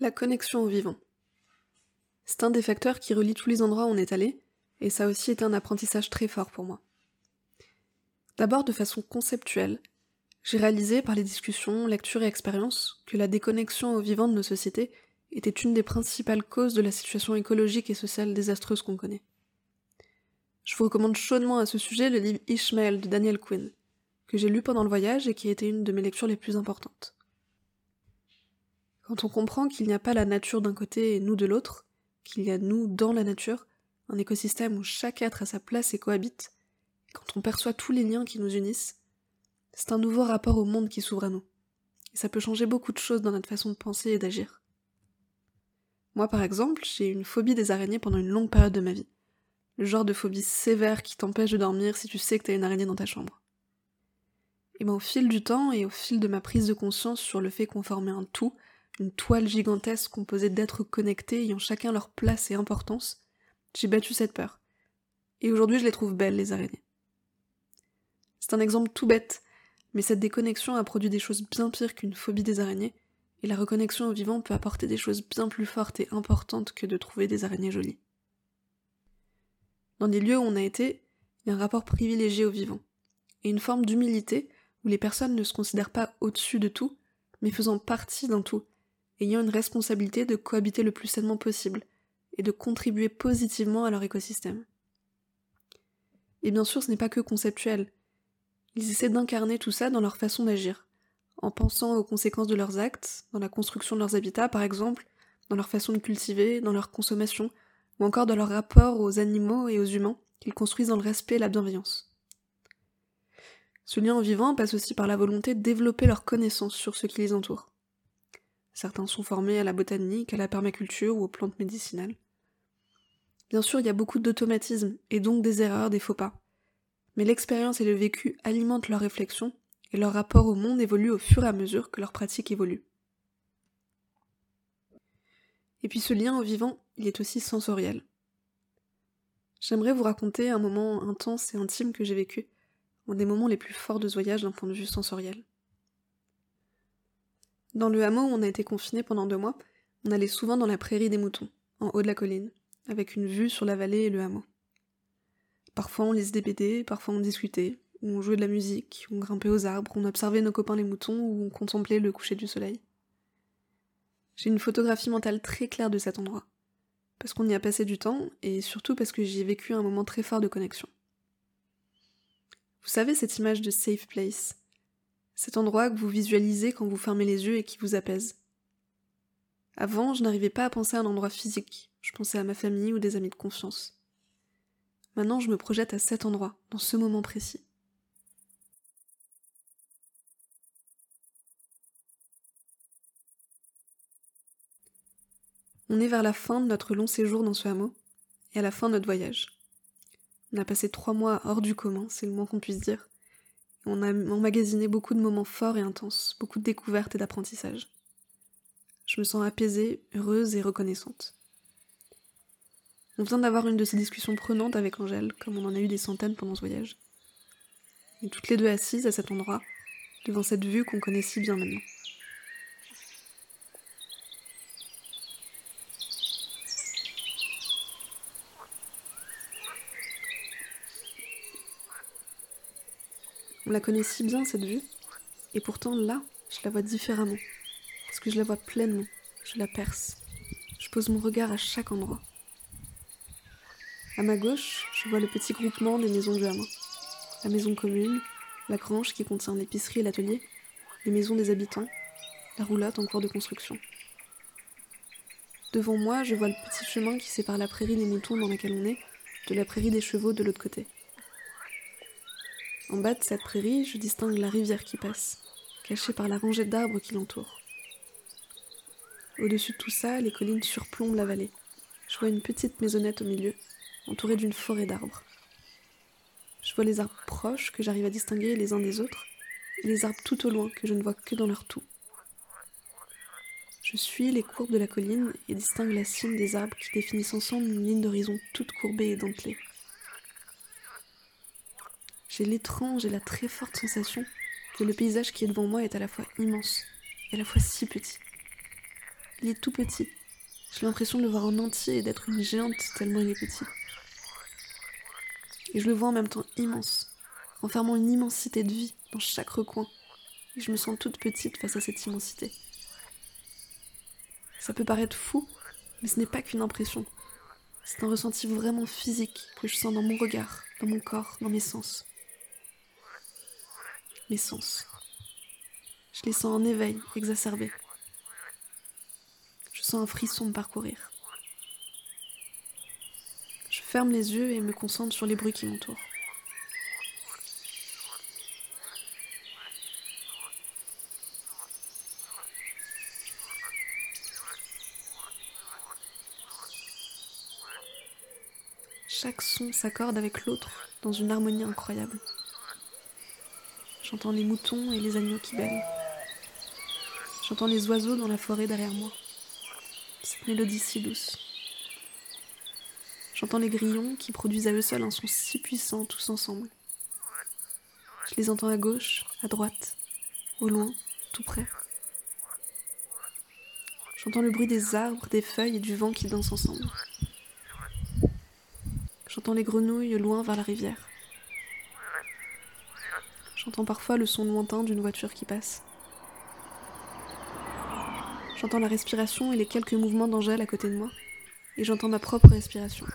La connexion au vivant. C'est un des facteurs qui relie tous les endroits où on est allé, et ça aussi été un apprentissage très fort pour moi. D'abord de façon conceptuelle, j'ai réalisé par les discussions, lectures et expériences que la déconnexion au vivant de nos sociétés était une des principales causes de la situation écologique et sociale désastreuse qu'on connaît. Je vous recommande chaudement à ce sujet le livre Ishmael de Daniel Quinn, que j'ai lu pendant le voyage et qui a été une de mes lectures les plus importantes. Quand on comprend qu'il n'y a pas la nature d'un côté et nous de l'autre, qu'il y a nous dans la nature, un écosystème où chaque être a sa place et cohabite, quand on perçoit tous les liens qui nous unissent, c'est un nouveau rapport au monde qui s'ouvre à nous. Et ça peut changer beaucoup de choses dans notre façon de penser et d'agir. Moi, par exemple, j'ai eu une phobie des araignées pendant une longue période de ma vie. Le genre de phobie sévère qui t'empêche de dormir si tu sais que t'as une araignée dans ta chambre. Et ben, au fil du temps et au fil de ma prise de conscience sur le fait qu'on formait un tout, une toile gigantesque composée d'êtres connectés ayant chacun leur place et importance, j'ai battu cette peur. Et aujourd'hui, je les trouve belles, les araignées. C'est un exemple tout bête, mais cette déconnexion a produit des choses bien pires qu'une phobie des araignées, et la reconnexion au vivant peut apporter des choses bien plus fortes et importantes que de trouver des araignées jolies. Dans des lieux où on a été, il y a un rapport privilégié au vivant, et une forme d'humilité où les personnes ne se considèrent pas au-dessus de tout, mais faisant partie d'un tout, ayant une responsabilité de cohabiter le plus sainement possible, et de contribuer positivement à leur écosystème. Et bien sûr, ce n'est pas que conceptuel. Ils essaient d'incarner tout ça dans leur façon d'agir, en pensant aux conséquences de leurs actes, dans la construction de leurs habitats par exemple, dans leur façon de cultiver, dans leur consommation, ou encore dans leur rapport aux animaux et aux humains qu'ils construisent dans le respect et la bienveillance. Ce lien au vivant passe aussi par la volonté de développer leurs connaissances sur ce qui les entoure. Certains sont formés à la botanique, à la permaculture ou aux plantes médicinales. Bien sûr, il y a beaucoup d'automatismes, et donc des erreurs, des faux pas. Mais l'expérience et le vécu alimentent leur réflexion, et leur rapport au monde évolue au fur et à mesure que leur pratique évolue. Et puis ce lien au vivant, il est aussi sensoriel. J'aimerais vous raconter un moment intense et intime que j'ai vécu, un des moments les plus forts de ce voyage d'un point de vue sensoriel. Dans le hameau où on a été confiné pendant deux mois, on allait souvent dans la prairie des moutons, en haut de la colline, avec une vue sur la vallée et le hameau. Parfois on lisait des BD, parfois on discutait, on jouait de la musique, on grimpait aux arbres, on observait nos copains les moutons, ou on contemplait le coucher du soleil. J'ai une photographie mentale très claire de cet endroit, parce qu'on y a passé du temps, et surtout parce que j'y ai vécu un moment très fort de connexion. Vous savez cette image de safe place, cet endroit que vous visualisez quand vous fermez les yeux et qui vous apaise. Avant, je n'arrivais pas à penser à un endroit physique, je pensais à ma famille ou des amis de confiance. Maintenant, je me projette à cet endroit, dans ce moment précis. On est vers la fin de notre long séjour dans ce hameau, et à la fin de notre voyage. On a passé trois mois hors du commun, c'est le moins qu'on puisse dire. On a emmagasiné beaucoup de moments forts et intenses, beaucoup de découvertes et d'apprentissage. Je me sens apaisée, heureuse et reconnaissante. On vient d'avoir une de ces discussions prenantes avec Angèle, comme on en a eu des centaines pendant ce voyage. Et toutes les deux assises à cet endroit, devant cette vue qu'on connaît si bien maintenant. On la connaît si bien cette vue, et pourtant là, je la vois différemment, parce que je la vois pleinement, je la perce, je pose mon regard à chaque endroit. À ma gauche, je vois le petit groupement des maisons du la maison commune, la grange qui contient l'épicerie et l'atelier, les maisons des habitants, la roulotte en cours de construction. Devant moi, je vois le petit chemin qui sépare la prairie des moutons dans laquelle on est de la prairie des chevaux de l'autre côté. En bas de cette prairie, je distingue la rivière qui passe, cachée par la rangée d'arbres qui l'entourent. Au-dessus de tout ça, les collines surplombent la vallée. Je vois une petite maisonnette au milieu, entourée d'une forêt d'arbres. Je vois les arbres proches que j'arrive à distinguer les uns des autres, et les arbres tout au loin que je ne vois que dans leur tout. Je suis les courbes de la colline et distingue la cime des arbres qui définissent ensemble une ligne d'horizon toute courbée et dentelée j'ai l'étrange et la très forte sensation que le paysage qui est devant moi est à la fois immense et à la fois si petit. Il est tout petit. J'ai l'impression de le voir en entier et d'être une géante tellement il est petit. Et je le vois en même temps immense, enfermant une immensité de vie dans chaque recoin. Et je me sens toute petite face à cette immensité. Ça peut paraître fou, mais ce n'est pas qu'une impression. C'est un ressenti vraiment physique que je sens dans mon regard, dans mon corps, dans mes sens. Mes sens. Je les sens en éveil, exacerbés. Je sens un frisson me parcourir. Je ferme les yeux et me concentre sur les bruits qui m'entourent. Chaque son s'accorde avec l'autre dans une harmonie incroyable. J'entends les moutons et les agneaux qui bêlent. J'entends les oiseaux dans la forêt derrière moi. Cette mélodie si douce. J'entends les grillons qui produisent à eux seuls un son si puissant tous ensemble. Je les entends à gauche, à droite, au loin, tout près. J'entends le bruit des arbres, des feuilles et du vent qui dansent ensemble. J'entends les grenouilles loin vers la rivière. J'entends parfois le son lointain d'une voiture qui passe. J'entends la respiration et les quelques mouvements d'Angèle à côté de moi. Et j'entends ma propre respiration.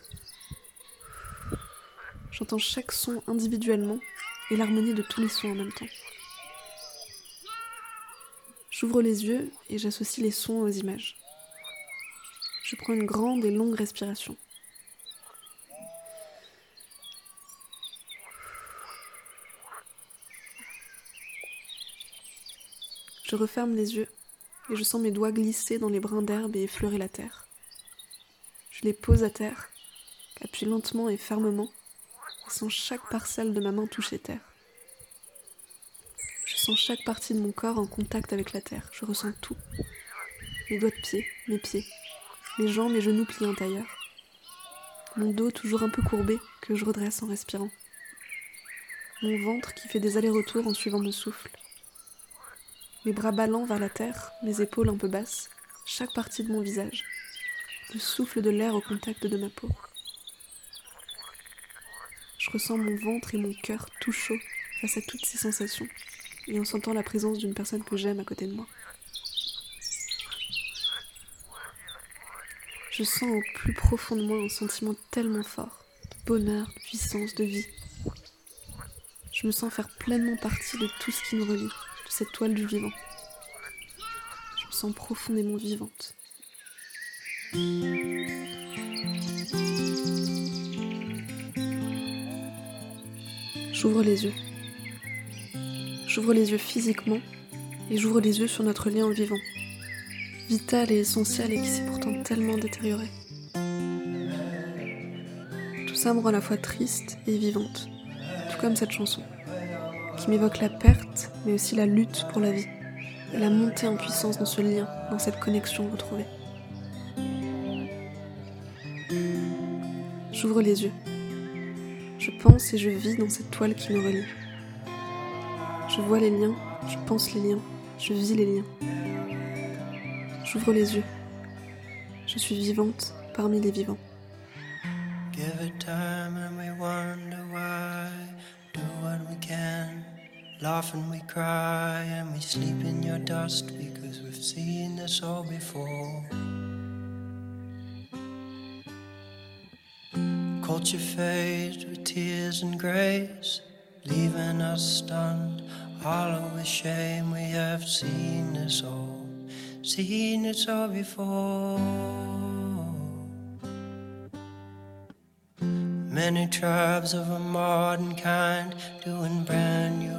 J'entends chaque son individuellement et l'harmonie de tous les sons en même temps. J'ouvre les yeux et j'associe les sons aux images. Je prends une grande et longue respiration. Je referme les yeux et je sens mes doigts glisser dans les brins d'herbe et effleurer la terre. Je les pose à terre, appuie lentement et fermement, et sens chaque parcelle de ma main toucher terre. Je sens chaque partie de mon corps en contact avec la terre, je ressens tout. Mes doigts de pied, mes pieds, mes jambes et genoux pliés en. Mon dos toujours un peu courbé que je redresse en respirant. Mon ventre qui fait des allers-retours en suivant mon souffle mes bras ballants vers la terre, mes épaules un peu basses, chaque partie de mon visage, le souffle de l'air au contact de ma peau. Je ressens mon ventre et mon cœur tout chaud face à toutes ces sensations et en sentant la présence d'une personne que j'aime à côté de moi. Je sens au plus profond de moi un sentiment tellement fort, de bonheur, de puissance, de vie. Je me sens faire pleinement partie de tout ce qui nous relie, cette toile du vivant. Je me sens profondément vivante. J'ouvre les yeux. J'ouvre les yeux physiquement et j'ouvre les yeux sur notre lien vivant, vital et essentiel et qui s'est pourtant tellement détérioré. Tout ça me rend à la fois triste et vivante, tout comme cette chanson qui m'évoque la perte, mais aussi la lutte pour la vie, et la montée en puissance dans ce lien, dans cette connexion retrouvée. J'ouvre les yeux. Je pense et je vis dans cette toile qui nous relie. Je vois les liens, je pense les liens, je vis les liens. J'ouvre les yeux. Je suis vivante parmi les vivants. Laugh and we cry and we sleep in your dust because we've seen this all before. Culture fades with tears and grace, leaving us stunned, hollow with shame. We have seen this all, seen this all before. Many tribes of a modern kind doing brand new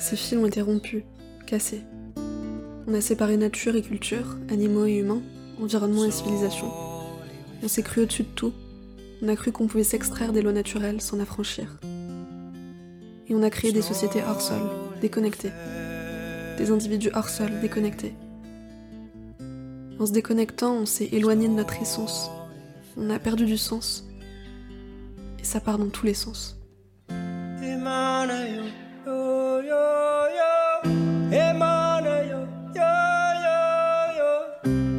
ces fils ont été rompus, cassés. On a séparé nature et culture, animaux et humains, environnement et civilisation. On s'est cru au-dessus de tout. On a cru qu'on pouvait s'extraire des lois naturelles, s'en affranchir. Et on a créé des sociétés hors sol, déconnectées. Des individus hors sol, déconnectés. En se déconnectant, on s'est éloigné de notre essence. On a perdu du sens. Et ça part dans tous les sens. Thank you.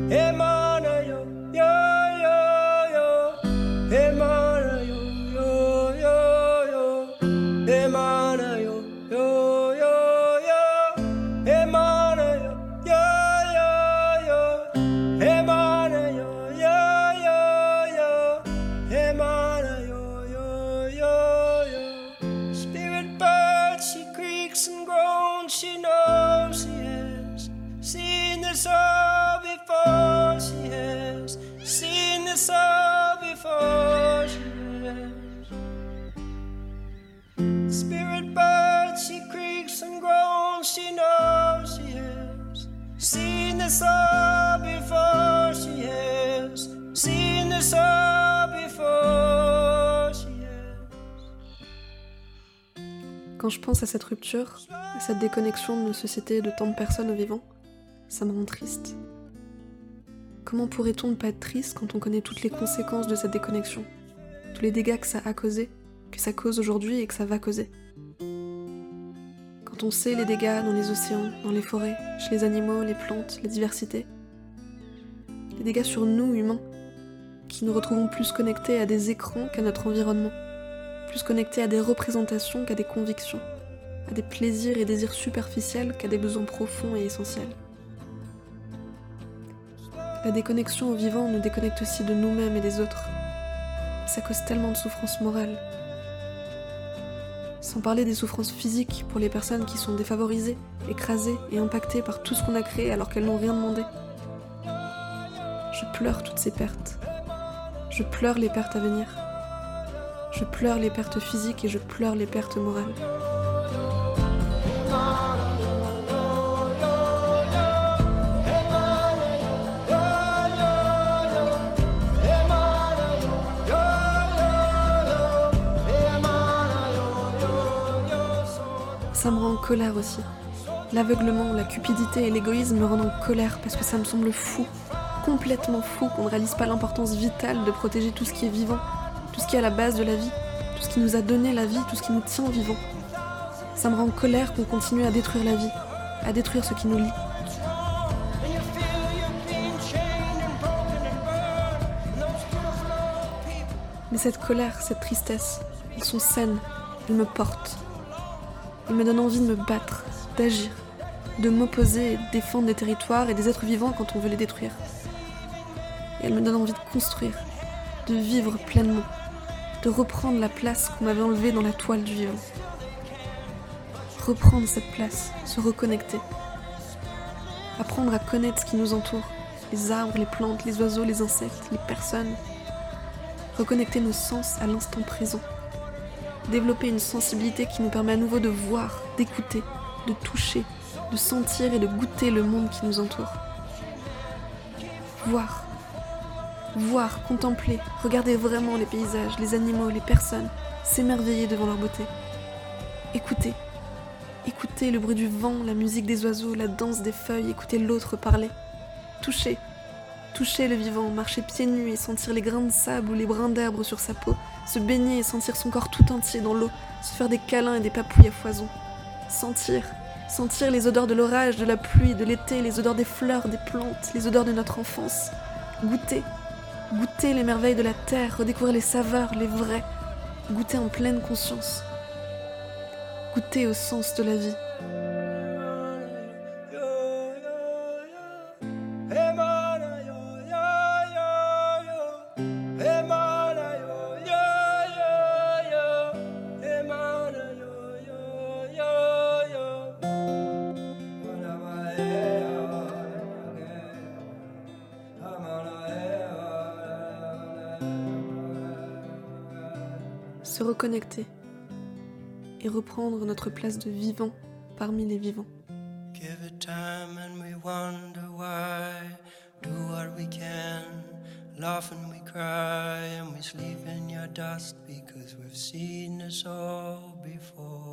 Quand je pense à cette rupture, à cette déconnexion de nos sociétés de tant de personnes vivant, ça me rend triste. Comment pourrait-on ne pas être triste quand on connaît toutes les conséquences de cette déconnexion Tous les dégâts que ça a causé, que ça cause aujourd'hui et que ça va causer? On sait les dégâts dans les océans, dans les forêts, chez les animaux, les plantes, la diversité, les dégâts sur nous, humains, qui nous retrouvons plus connectés à des écrans qu'à notre environnement plus connecté à des représentations qu'à des convictions, à des plaisirs et désirs superficiels qu'à des besoins profonds et essentiels. La déconnexion au vivant nous déconnecte aussi de nous-mêmes et des autres. Ça cause tellement de souffrances morales. Sans parler des souffrances physiques pour les personnes qui sont défavorisées, écrasées et impactées par tout ce qu'on a créé alors qu'elles n'ont rien demandé. Je pleure toutes ces pertes. Je pleure les pertes à venir. Je pleure les pertes physiques et je pleure les pertes morales. Colère aussi. L'aveuglement, la cupidité et l'égoïsme me rendent en colère parce que ça me semble fou, complètement fou qu'on ne réalise pas l'importance vitale de protéger tout ce qui est vivant tout ce qui est à la base de la vie, tout ce qui nous a donné la vie, tout ce qui nous tient vivants. Ça me rend en colère qu'on continue à détruire la vie, à détruire ce qui nous lie. Mais cette colère, cette tristesse, elles sont saines, elles me portent. Elles me donnent envie de me battre, d'agir, de m'opposer et de défendre des territoires et des êtres vivants quand on veut les détruire. Et elles me donnent envie de construire, de vivre pleinement, de reprendre la place qu'on m'avait enlevée dans la toile du vivant. Reprendre cette place, se reconnecter. Apprendre à connaître ce qui nous entoure, les arbres, les plantes, les oiseaux, les insectes, les personnes. Reconnecter nos sens à l'instant présent. Développer une sensibilité qui nous permet à nouveau de voir, d'écouter, de toucher, de sentir et de goûter le monde qui nous entoure. Voir, Voir, contempler, regarder vraiment les paysages, les animaux, les personnes, s'émerveiller devant leur beauté. Écouter. Écouter le bruit du vent, la musique des oiseaux, la danse des feuilles, écouter l'autre parler. Toucher. Toucher le vivant, marcher pieds nus et sentir les grains de sable ou les brins d'herbe sur sa peau, se baigner et sentir son corps tout entier dans l'eau, se faire des câlins et des papouilles à foison. Sentir, sentir les odeurs de l'orage, de la pluie, de l'été, les odeurs des fleurs, des plantes, les odeurs de notre enfance. Goûter, goûter les merveilles de la terre, redécouvrir les saveurs, les vrais, goûter en pleine conscience, goûter au sens de la vie. Se reconnecter et reprendre notre place de vivant parmi les vivants. Give it time and we wonder why. Do what we can. Laugh and we cry and we sleep in your dust because we've seen this all before.